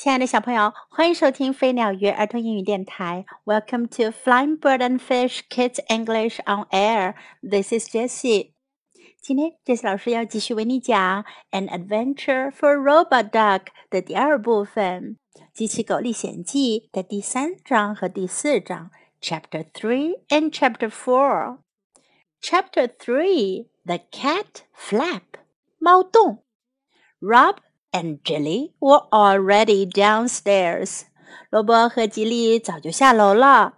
亲爱的小朋友，欢迎收听飞鸟鱼儿童英语电台。Welcome to Flying Bird and Fish Kids English on Air. This is Jessie. 今天，Jessie 老师要继续为你讲《An Adventure for Robot Dog》的第二部分，《机器狗历险记》的第三章和第四章，Chapter Three and Chapter Four. Chapter Three: The Cat Flap. 猫洞。Rob and Jilly were already downstairs. 罗伯和吉利早就下楼了。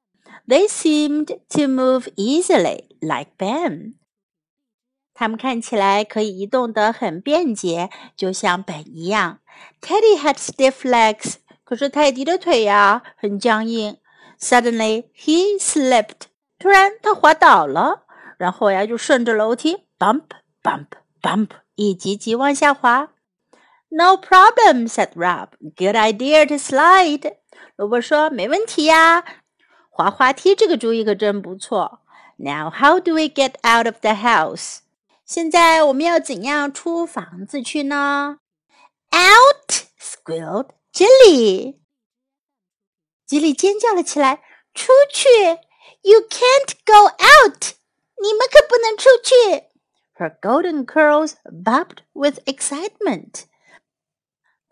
They seemed to move easily, like Ben. 他们看起来可以移动得很便捷，就像本一样。Teddy had stiff legs，可是泰迪的腿呀、啊、很僵硬。Suddenly he slipped，突然他滑倒了，然后呀就顺着楼梯 bump bump bump 一级级往下滑。no problem, said Rob. Good idea to slide. 罗伯说：“没问题呀，滑滑梯这个主意可真不错。” Now, how do we get out of the house? 现在我们要怎样出房子去呢？Out! squealed Jilly. 吉利尖叫了起来：“出去！You can't go out! 你们可不能出去！” Her golden curls bobbed with excitement.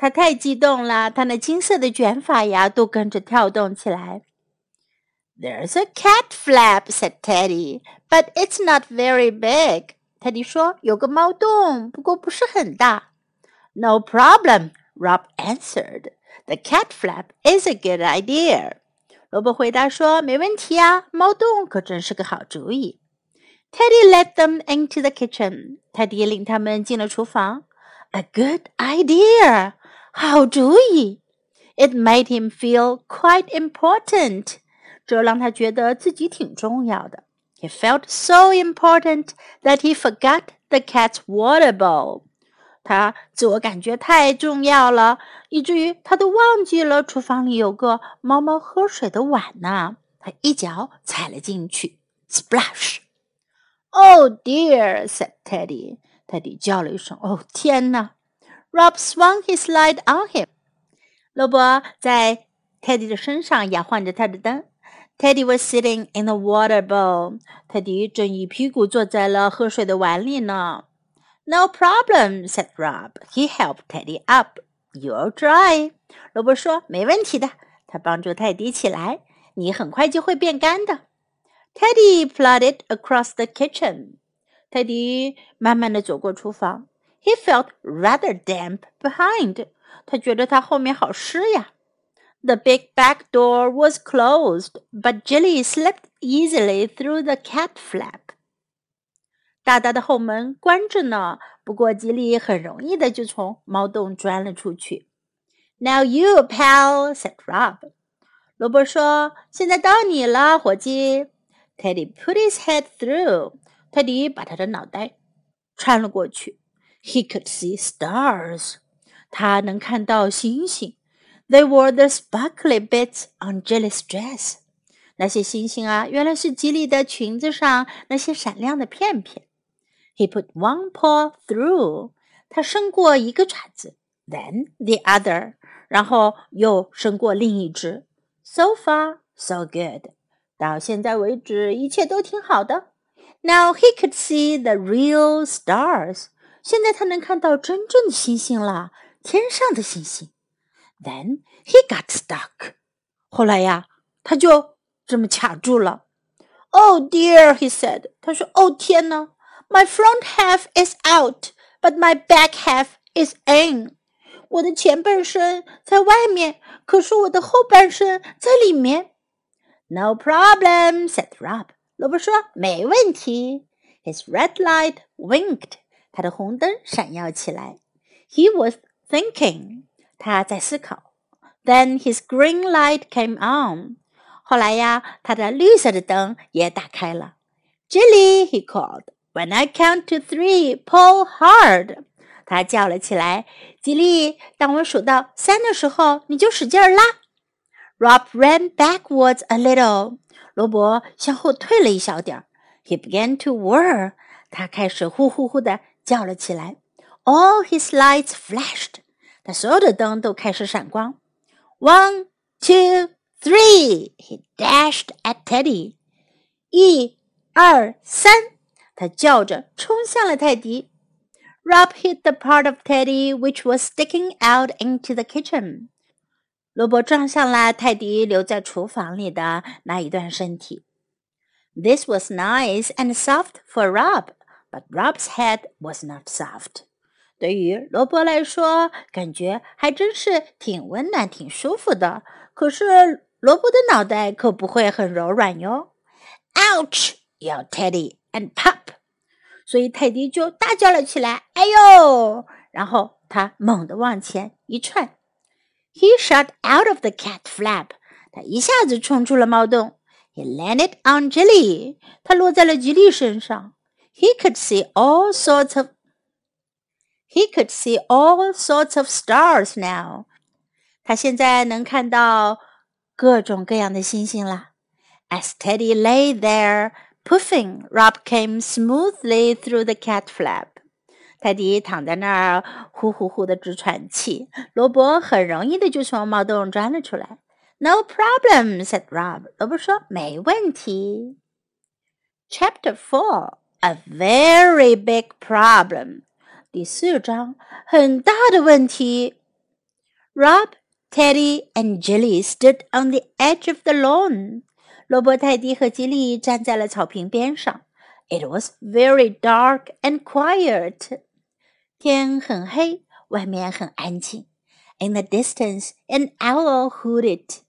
他太激动了，他那金色的卷发呀都跟着跳动起来。There's a cat flap," said Teddy, "but it's not very big." 泰迪说：“有个猫洞，不过不是很大。” No problem, Rob answered. The cat flap is a good idea. 罗伯回答说：“没问题啊，猫洞可真是个好主意。” Teddy led them into the kitchen. 泰迪领他们进了厨房。A good idea. 好主意！It made him feel quite important，这让他觉得自己挺重要的。He felt so important that he forgot the cat's water bowl。他自我感觉太重要了，以至于他都忘记了厨房里有个猫猫喝水的碗呢。他一脚踩了进去，splash！Oh dear，said Teddy。Teddy 叫了一声：“哦，天哪！” Rob swung his light on him。罗伯在 Teddy 的身上摇晃着他的灯。Teddy was sitting in the water bowl。泰迪正一屁股坐在了喝水的碗里呢。No problem, said Rob. He helped Teddy up. You're dry. 罗伯说：“没问题的。”他帮助泰迪起来。你很快就会变干的。Teddy plodded across the kitchen。泰迪慢慢的走过厨房。he felt rather damp behind. 他觉得他后面好湿呀。The big back door was closed, but Jilly slipped easily through the cat flap. 大大的后门关着呢，不过吉利很容易的就从猫洞钻了出去。Now you, pal, said Rob. 罗伯说：“现在到你了，伙计。” Teddy put his head through. 泰迪把他的脑袋穿了过去。 he could see stars. 他能看到星星。They were the sparkly bits on Jilly's dress. 那些星星啊，原来是吉利的裙子上那些闪亮的片片。He put one paw through. 他伸过一个爪子，then the other，然后又伸过另一只。So far, so good. 到现在为止，一切都挺好的。Now he could see the real stars. 现在他能看到真正的星星了，天上的星星。Then he got stuck。后来呀，他就这么卡住了。Oh dear, he said。他说：“哦天哪，My front half is out, but my back half is in。我的前半身在外面，可是我的后半身在里面。”No problem, said Rob。罗伯说：“没问题。” His red light winked 他的红灯闪耀起来。He was thinking，他在思考。Then his green light came on。后来呀，他的绿色的灯也打开了。Jilly，he called，When I count to three，pull hard。他叫了起来：“吉利，当我数到三的时候，你就使劲儿拉。” Rob ran backwards a little。罗伯向后退了一小点儿。He began to whir。他开始呼呼呼的叫了起来。All his lights flashed，他所有的灯都开始闪光。 One, two, three! He dashed at Teddy. 一、二、三！他叫着冲向了泰迪。Rob hit the part of Teddy which was sticking out into the kitchen. 罗伯撞上了泰迪留在厨房里的那一段身体。This was nice and soft for Rob, but Rob's head was not soft。对于罗伯来说，感觉还真是挺温暖、挺舒服的。可是罗伯的脑袋可不会很柔软哟。Ouch！yelled Teddy and pop. pop。所以泰迪就大叫了起来：“哎呦！”然后他猛地往前一窜，He shot out of the cat flap. flap。他一下子冲出了猫洞。He landed on Jilly. 他落在了吉利身上。He could see all sorts of he could see all sorts of stars now. 他现在能看到各种各样的星星了。As Teddy lay there puffing, Rob came smoothly through the cat flap. 泰迪躺在那儿呼呼呼的直喘气，罗伯很容易的就从猫洞钻了出来。No problem, said Rob. 罗伯说没问题。Chapter Four: A very big problem. 第四章很大的问题。Rob, Teddy, and Jilly stood on the edge of the lawn. 罗伯、泰迪和吉利站在了草坪边上。It was very dark and quiet. 天很黑，外面很安静。In the distance, an owl hooted.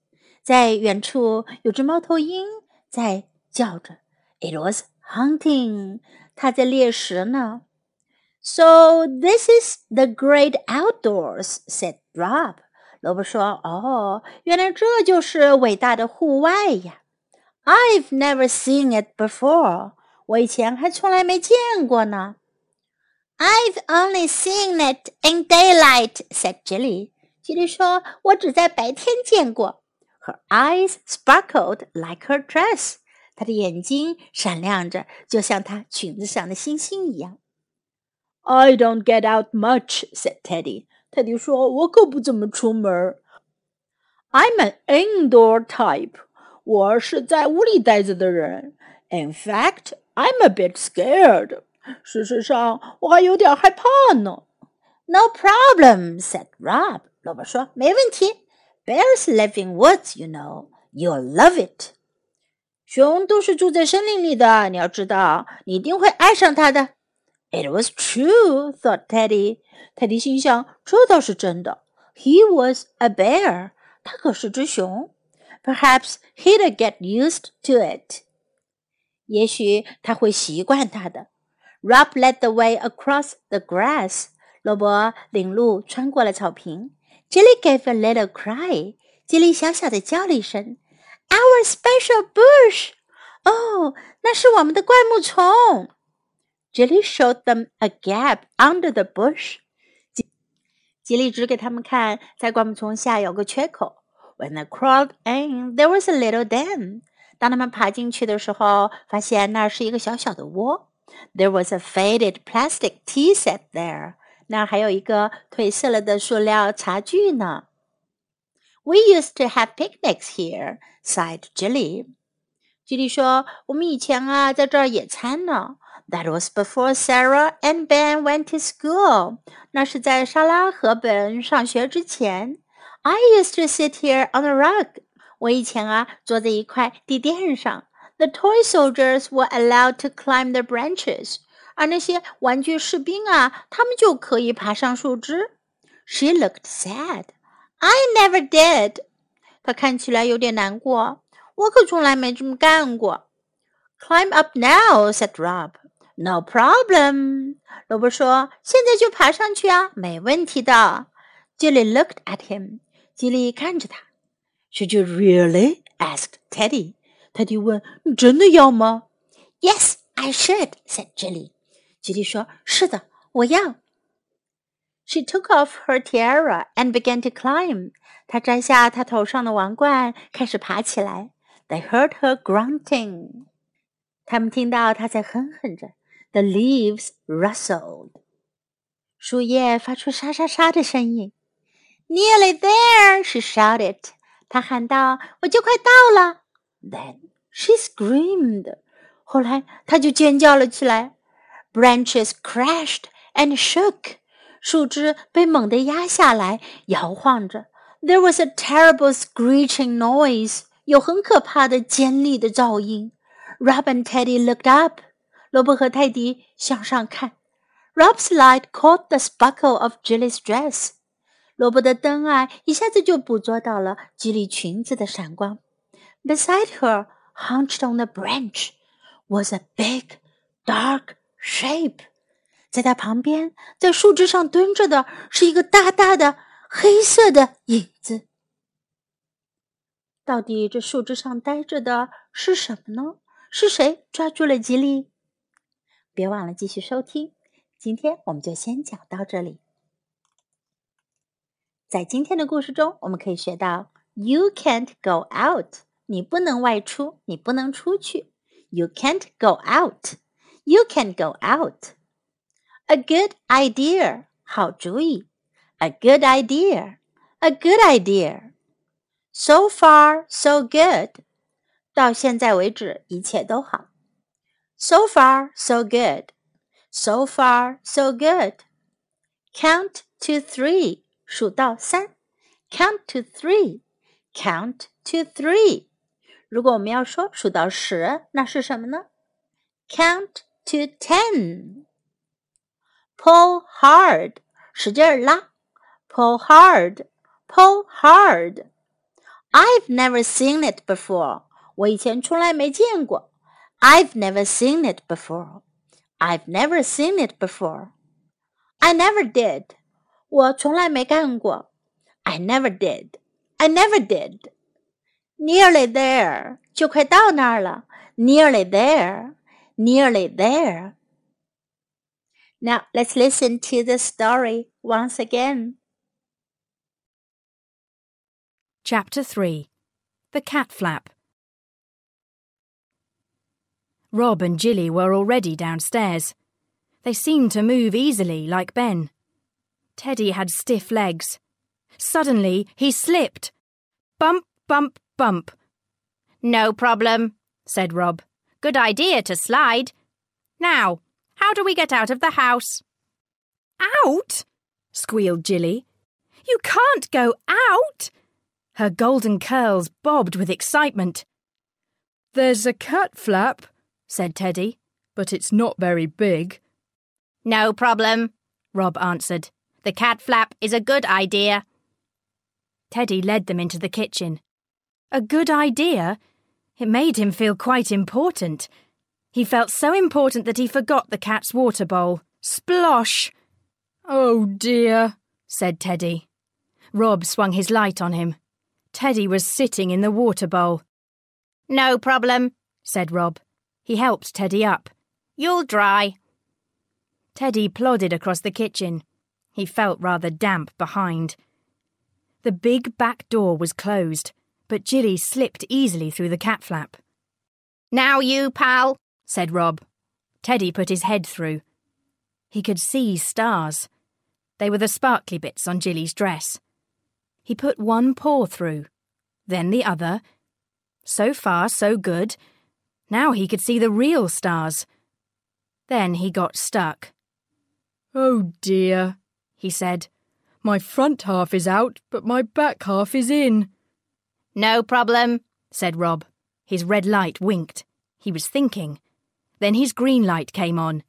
在远处有只猫头鹰在叫着。It was hunting. 它在猎食呢。so this is the great outdoors," said Rob. 罗伯说：“哦，原来这就是伟大的户外呀！I've never seen it before. 我以前还从来没见过呢。”I've only seen it in daylight," said Jilly. 吉利说：“我只在白天见过。” Her eyes sparkled like her dress. 她的眼睛闪亮着，就像她裙子上的星星一样。I don't get out much," said Teddy. 泰迪说：“我可不怎么出门。I'm an indoor type. 我是在屋里待着的人。In fact, I'm a bit scared. 事实上，我还有点害怕呢。No problem," said Rob. 萝卜说：“没问题。Bears live in woods, you know. You'll love it." 熊都是住在森林里的，你要知道，你一定会爱上它的。it was true, thought Teddy. 泰迪心想，这倒是真的。He was a bear. 他可是只熊。Perhaps he'd get used to it. 也许他会习惯它的。Rob led the way across the grass. 罗伯领路穿过了草坪。Jilly gave a little cry. 吉利小小的叫了一声。Our special bush. Oh, 那是我们的灌木丛。Jilly showed them a gap under the bush. 吉利指给他们看，在灌木丛下有个缺口。When they crawled in, there was a little den. 当他们爬进去的时候，发现那是一个小小的窝。There was a faded plastic tea set there. 那还有一个褪色了的塑料茶具呢。We used to have picnics here, sighed Jilly. 吉利说：“我们以前啊，在这儿野餐呢。” That was before Sarah and Ben went to school. 那是在莎拉和本上学之前。I used to sit here on a rug. 我以前啊坐在一块地垫上。The toy soldiers were allowed to climb the branches. 而那些玩具士兵啊，他们就可以爬上树枝。She looked sad. I never did. 他看起来有点难过。我可从来没这么干过。Climb up now, said Rob. No problem，萝卜说：“现在就爬上去啊，没问题的。” Jilly looked at him，吉利看着他。Should you really? asked Teddy. Teddy 问：“你真的要吗？”Yes, I should, said Jilly. 吉利说：“是的，我要。” She took off her tiara and began to climb. 她摘下她头上的王冠，开始爬起来。They heard her grunting. 他们听到她在哼哼着。The leaves rustled. 树叶发出沙沙沙的声音。 Nearly there, she shouted. 她喊道：“我就快到了。” Then she screamed. 后来她就尖叫了起来。Branches crashed and shook. 树枝被猛地压下来，摇晃着。There was a terrible screeching noise. 有很可怕的尖利的噪音。Rob and Teddy looked up. 罗伯和泰迪向上看。Rob's light caught the sparkle of Jilly's dress. 罗伯的灯啊，一下子就捕捉到了吉莉裙子的闪光。Beside her, hunched on the branch, was a big, dark shape. 在它旁边，在树枝上蹲着的是一个大大的黑色的影子。到底这树枝上待着的是什么呢？是谁抓住了吉利？别忘了继续收听。今天我们就先讲到这里。在今天的故事中，我们可以学到：You can't go out，你不能外出，你不能出去。You can't go out，You can't go out。A good idea，好主意。A good idea，A good idea。So far, so good。到现在为止，一切都好。So far, so good. So far, so good. Count to three. 数到三，count to three，count to three。如果我们要说数到十，那是什么呢？count to ten。 pull hard，使劲儿拉，pull hard，pull hard。I've never seen it before，我以前从来没见过。I've never seen it before. I've never seen it before. I never did. 我从来没干过。I never did. I never did. Nearly there，就快到那儿了。Nearly there. Nearly there. Now let's listen to the story once again. Chapter 3 The Cat Flap. Rob and Jilly were already downstairs. They seemed to move easily, like Ben. Teddy had stiff legs. Suddenly, he slipped. Bump, bump, bump. No problem, said Rob. Good idea to slide. Now, how do we get out of the house? Out? squealed Jilly. You can't go out! Her golden curls bobbed with excitement. There's a cat flap, said Teddy, but it's not very big. No problem, Rob answered. The cat flap is a good idea. Teddy led them into the kitchen. A good idea? It made him feel quite important. He felt so important that he forgot the cat's water bowl. Splosh! Oh dear, said Teddy. Rob swung his light on him. Teddy was sitting in the water bowl. No problem, said Rob. He helped Teddy up. You'll dry. Teddy plodded across the kitchen. He felt rather damp behind. The big back door was closed, but Jilly slipped easily through the cat flap. Now you, pal, said Rob. Teddy put his head through. He could see stars. They were the sparkly bits on Jilly's dress. He put one paw through, then the other. So far, so good. Now he could see the real stars. Then he got stuck. Oh dear, he said. My front half is out, but my back half is in. No problem, said Rob. His red light winked. He was thinking. Then his green light came on.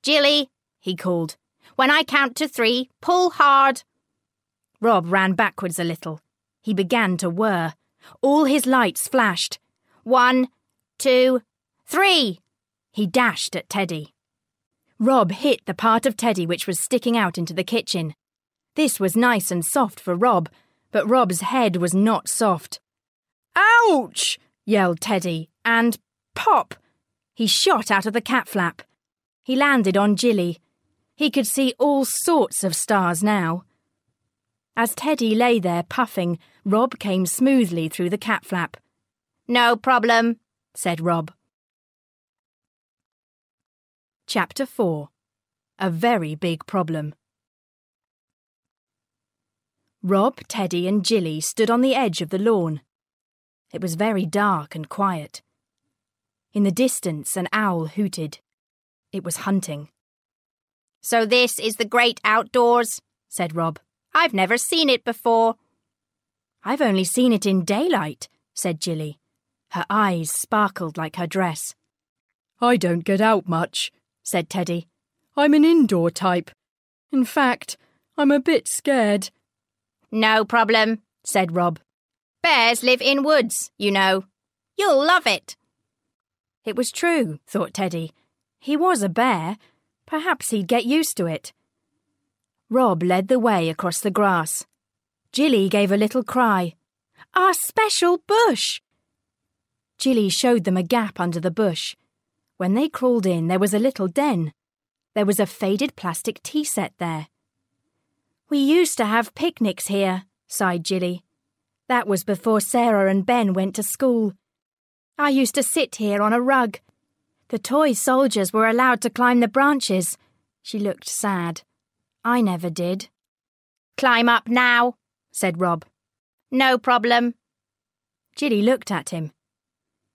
Jilly, he called. When I count to three, pull hard. Rob ran backwards a little. He began to whir. All his lights flashed. One, two, three! He dashed at Teddy. Rob hit the part of Teddy which was sticking out into the kitchen. This was nice and soft for Rob, but Rob's head was not soft. Ouch! yelled Teddy, and pop! He shot out of the cat flap. He landed on Jilly. He could see all sorts of stars now. As Teddy lay there puffing, Rob came smoothly through the cat flap. No problem, said Rob. Chapter 4 A Very Big Problem. Rob, Teddy, and Jilly stood on the edge of the lawn. It was very dark and quiet. In the distance, an owl hooted. It was hunting. So this is the great outdoors, said Rob. I've never seen it before. I've only seen it in daylight, said Jilly. Her eyes sparkled like her dress. I don't get out much, said Teddy. I'm an indoor type. In fact, I'm a bit scared. No problem, said Rob. Bears live in woods, you know. You'll love it. It was true, thought Teddy. He was a bear. Perhaps he'd get used to it. Rob led the way across the grass. Jilly gave a little cry. Our special bush! Jilly showed them a gap under the bush. When they crawled in, there was a little den. There was a faded plastic tea set there. We used to have picnics here, sighed Jilly. That was before Sarah and Ben went to school. I used to sit here on a rug. The toy soldiers were allowed to climb the branches. She looked sad. I never did. Climb up now, said Rob. No problem. Jilly looked at him.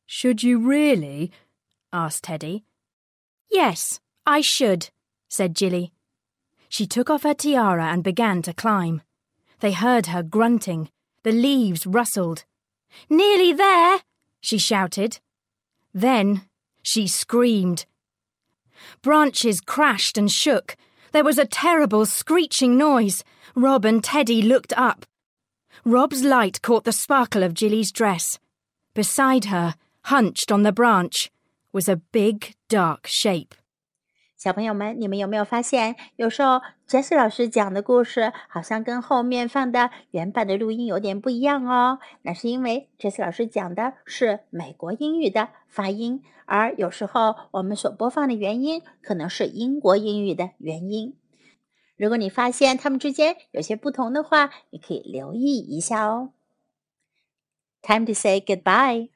Should you really? asked Teddy. Yes, I should, said Jilly. She took off her tiara and began to climb. They heard her grunting. The leaves rustled. Nearly there, she shouted. Then she screamed. Branches crashed and shook. There was a terrible screeching noise. Rob and Teddy looked up. Rob's light caught the sparkle of Jilly's dress. Beside her, hunched on the branch, was a big dark shape. 小朋友们，你们有没有发现，有时候 Jesse 老师讲的故事好像跟后面放的原版的录音有点不一样哦？那是因为 Jesse 老师讲的是美国英语的发音，而有时候我们所播放的原因可能是英国英语的原因。如果你发现它们之间有些不同的话，你可以留意一下哦。Time to say goodbye.